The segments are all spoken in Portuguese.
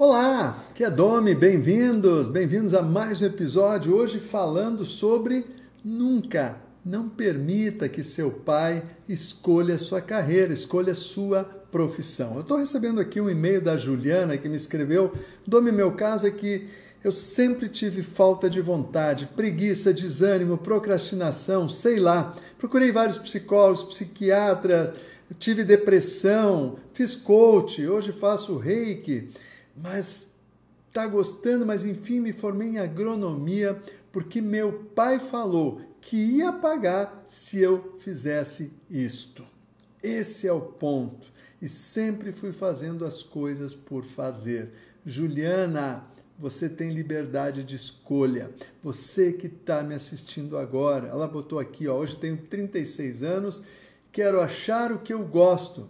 Olá, que é Domi, bem-vindos, bem-vindos a mais um episódio. Hoje falando sobre nunca, não permita que seu pai escolha sua carreira, escolha sua profissão. Eu estou recebendo aqui um e-mail da Juliana que me escreveu: Domi, meu caso é que eu sempre tive falta de vontade, preguiça, desânimo, procrastinação, sei lá. Procurei vários psicólogos, psiquiatras, tive depressão, fiz coach, hoje faço reiki mas tá gostando, mas enfim me formei em agronomia porque meu pai falou que ia pagar se eu fizesse isto. Esse é o ponto. E sempre fui fazendo as coisas por fazer. Juliana, você tem liberdade de escolha. Você que está me assistindo agora, ela botou aqui, ó, hoje tenho 36 anos, quero achar o que eu gosto.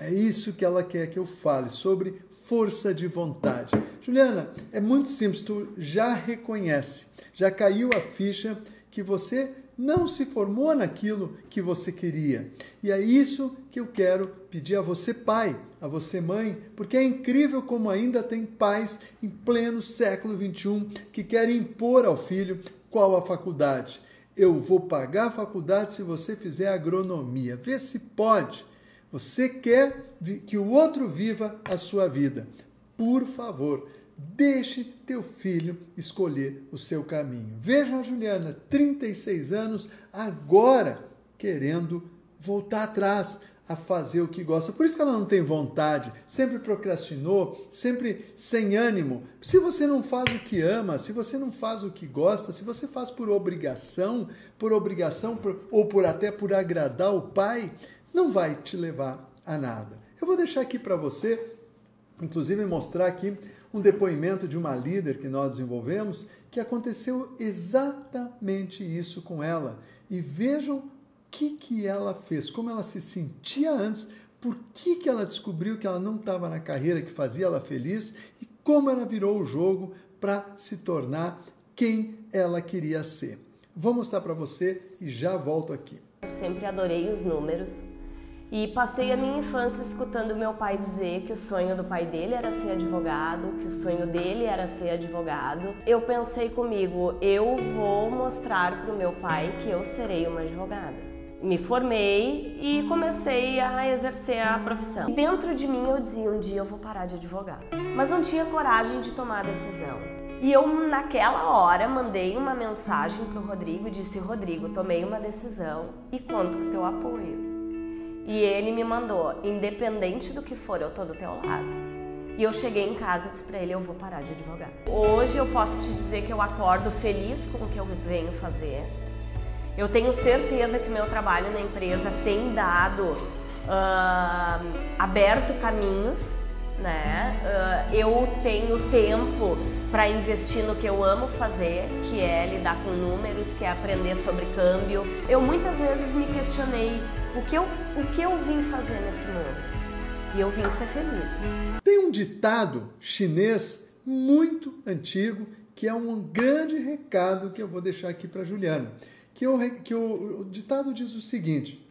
É isso que ela quer que eu fale sobre força de vontade. Juliana, é muito simples, tu já reconhece, já caiu a ficha que você não se formou naquilo que você queria. E é isso que eu quero pedir a você, pai, a você, mãe, porque é incrível como ainda tem pais em pleno século XXI que querem impor ao filho qual a faculdade. Eu vou pagar a faculdade se você fizer agronomia. Vê se pode. Você quer que o outro viva a sua vida. Por favor, deixe teu filho escolher o seu caminho. Veja a Juliana, 36 anos, agora querendo voltar atrás a fazer o que gosta. Por isso que ela não tem vontade, sempre procrastinou, sempre sem ânimo. Se você não faz o que ama, se você não faz o que gosta, se você faz por obrigação, por obrigação por, ou por até por agradar o pai, não vai te levar a nada. Eu vou deixar aqui para você, inclusive mostrar aqui um depoimento de uma líder que nós desenvolvemos, que aconteceu exatamente isso com ela. E vejam o que, que ela fez, como ela se sentia antes, por que, que ela descobriu que ela não estava na carreira que fazia ela feliz e como ela virou o jogo para se tornar quem ela queria ser. Vou mostrar para você e já volto aqui. Eu sempre adorei os números e passei a minha infância escutando meu pai dizer que o sonho do pai dele era ser advogado, que o sonho dele era ser advogado. Eu pensei comigo, eu vou mostrar para o meu pai que eu serei uma advogada. Me formei e comecei a exercer a profissão. Dentro de mim eu dizia, um dia eu vou parar de advogar. Mas não tinha coragem de tomar a decisão. E eu, naquela hora, mandei uma mensagem para o Rodrigo e disse: Rodrigo, tomei uma decisão e conto com teu apoio. E ele me mandou, independente do que for, eu tô do teu lado. E eu cheguei em casa e disse para ele, eu vou parar de advogar. Hoje eu posso te dizer que eu acordo feliz com o que eu venho fazer. Eu tenho certeza que meu trabalho na empresa tem dado, uh, aberto caminhos, né? Uh, eu tenho tempo para investir no que eu amo fazer, que é lidar com números, que é aprender sobre câmbio. Eu muitas vezes me questionei o que eu, o que eu vim fazer nesse mundo. E eu vim ser feliz. Tem um ditado chinês muito antigo que é um grande recado que eu vou deixar aqui para Juliana. Que, eu, que o, o ditado diz o seguinte: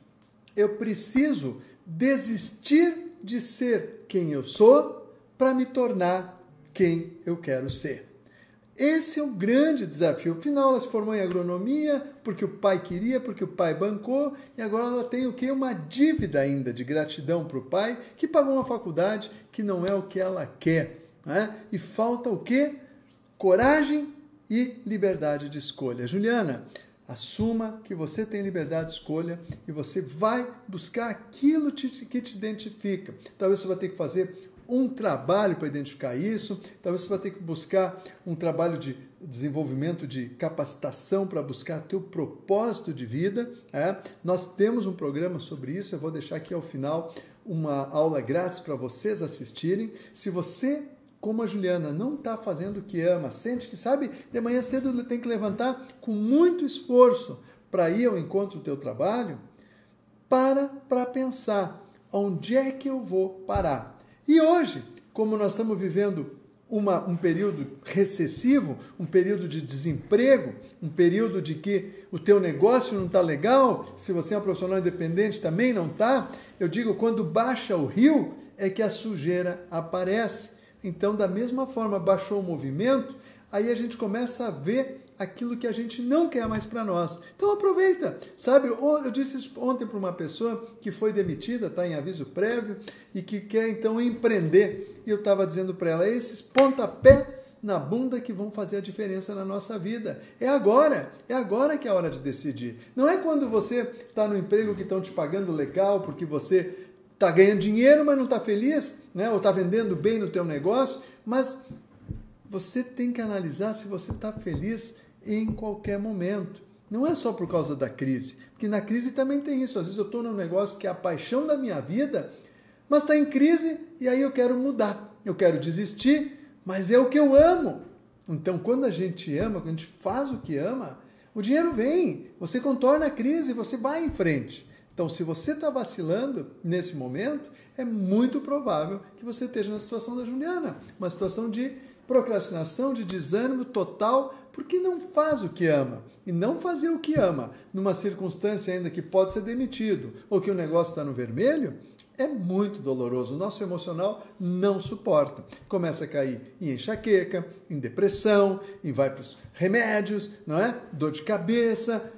eu preciso desistir de ser quem eu sou para me tornar quem eu quero ser. Esse é o grande desafio. Afinal, ela se formou em agronomia porque o pai queria, porque o pai bancou, e agora ela tem o que? Uma dívida ainda de gratidão para o pai, que pagou uma faculdade que não é o que ela quer. Né? E falta o que? Coragem e liberdade de escolha. Juliana, assuma que você tem liberdade de escolha e você vai buscar aquilo que te identifica. Talvez você vai ter que fazer um trabalho para identificar isso, talvez você vai ter que buscar um trabalho de desenvolvimento de capacitação para buscar teu propósito de vida. É? Nós temos um programa sobre isso, eu vou deixar aqui ao final uma aula grátis para vocês assistirem. Se você como a Juliana não está fazendo o que ama, sente que sabe, de manhã cedo tem que levantar com muito esforço para ir ao encontro do teu trabalho, para para pensar onde é que eu vou parar. E hoje, como nós estamos vivendo uma, um período recessivo, um período de desemprego, um período de que o teu negócio não está legal, se você é um profissional independente também não está, eu digo, quando baixa o rio é que a sujeira aparece. Então, da mesma forma, baixou o movimento, aí a gente começa a ver aquilo que a gente não quer mais para nós. Então aproveita, sabe? Eu disse ontem para uma pessoa que foi demitida, está em aviso prévio e que quer então empreender. E eu estava dizendo para ela: esses pontapé na bunda que vão fazer a diferença na nossa vida. É agora, é agora que é a hora de decidir. Não é quando você está no emprego que estão te pagando legal porque você está ganhando dinheiro, mas não está feliz, né? ou está vendendo bem no teu negócio, mas você tem que analisar se você está feliz em qualquer momento. Não é só por causa da crise, porque na crise também tem isso. Às vezes eu estou num negócio que é a paixão da minha vida, mas está em crise e aí eu quero mudar, eu quero desistir, mas é o que eu amo. Então, quando a gente ama, quando a gente faz o que ama, o dinheiro vem, você contorna a crise, você vai em frente. Então, se você está vacilando nesse momento, é muito provável que você esteja na situação da Juliana, uma situação de procrastinação, de desânimo total, porque não faz o que ama. E não fazer o que ama, numa circunstância ainda que pode ser demitido ou que o negócio está no vermelho, é muito doloroso. O nosso emocional não suporta. Começa a cair em enxaqueca, em depressão, em vai para os remédios, não é? Dor de cabeça,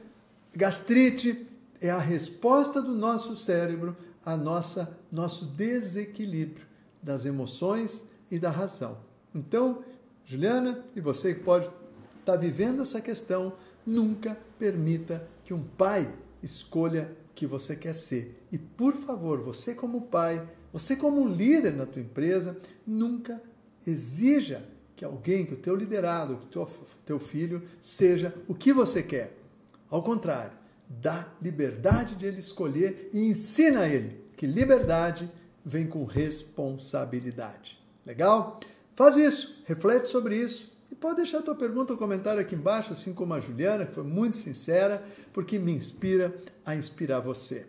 gastrite. É a resposta do nosso cérebro a nossa nosso desequilíbrio das emoções e da razão. Então, Juliana, e você que pode estar tá vivendo essa questão, nunca permita que um pai escolha que você quer ser. E por favor, você como pai, você como líder na tua empresa, nunca exija que alguém, que o teu liderado, que o teu, teu filho seja o que você quer. Ao contrário, dá liberdade de ele escolher e ensina a ele que liberdade vem com responsabilidade. Legal? Faz isso, reflete sobre isso e pode deixar tua pergunta ou comentário aqui embaixo, assim como a Juliana, que foi muito sincera, porque me inspira a inspirar você.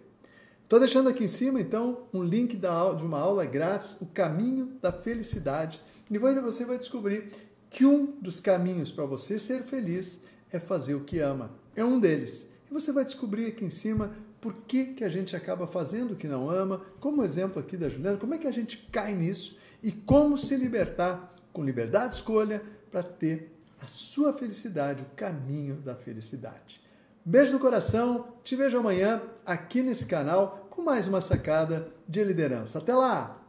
Estou deixando aqui em cima, então, um link de uma aula grátis, O Caminho da Felicidade. E você vai descobrir que um dos caminhos para você ser feliz é fazer o que ama. É um deles. E você vai descobrir aqui em cima por que, que a gente acaba fazendo o que não ama, como exemplo aqui da Juliana, como é que a gente cai nisso e como se libertar com liberdade de escolha para ter a sua felicidade, o caminho da felicidade. Beijo no coração, te vejo amanhã aqui nesse canal com mais uma sacada de liderança. Até lá!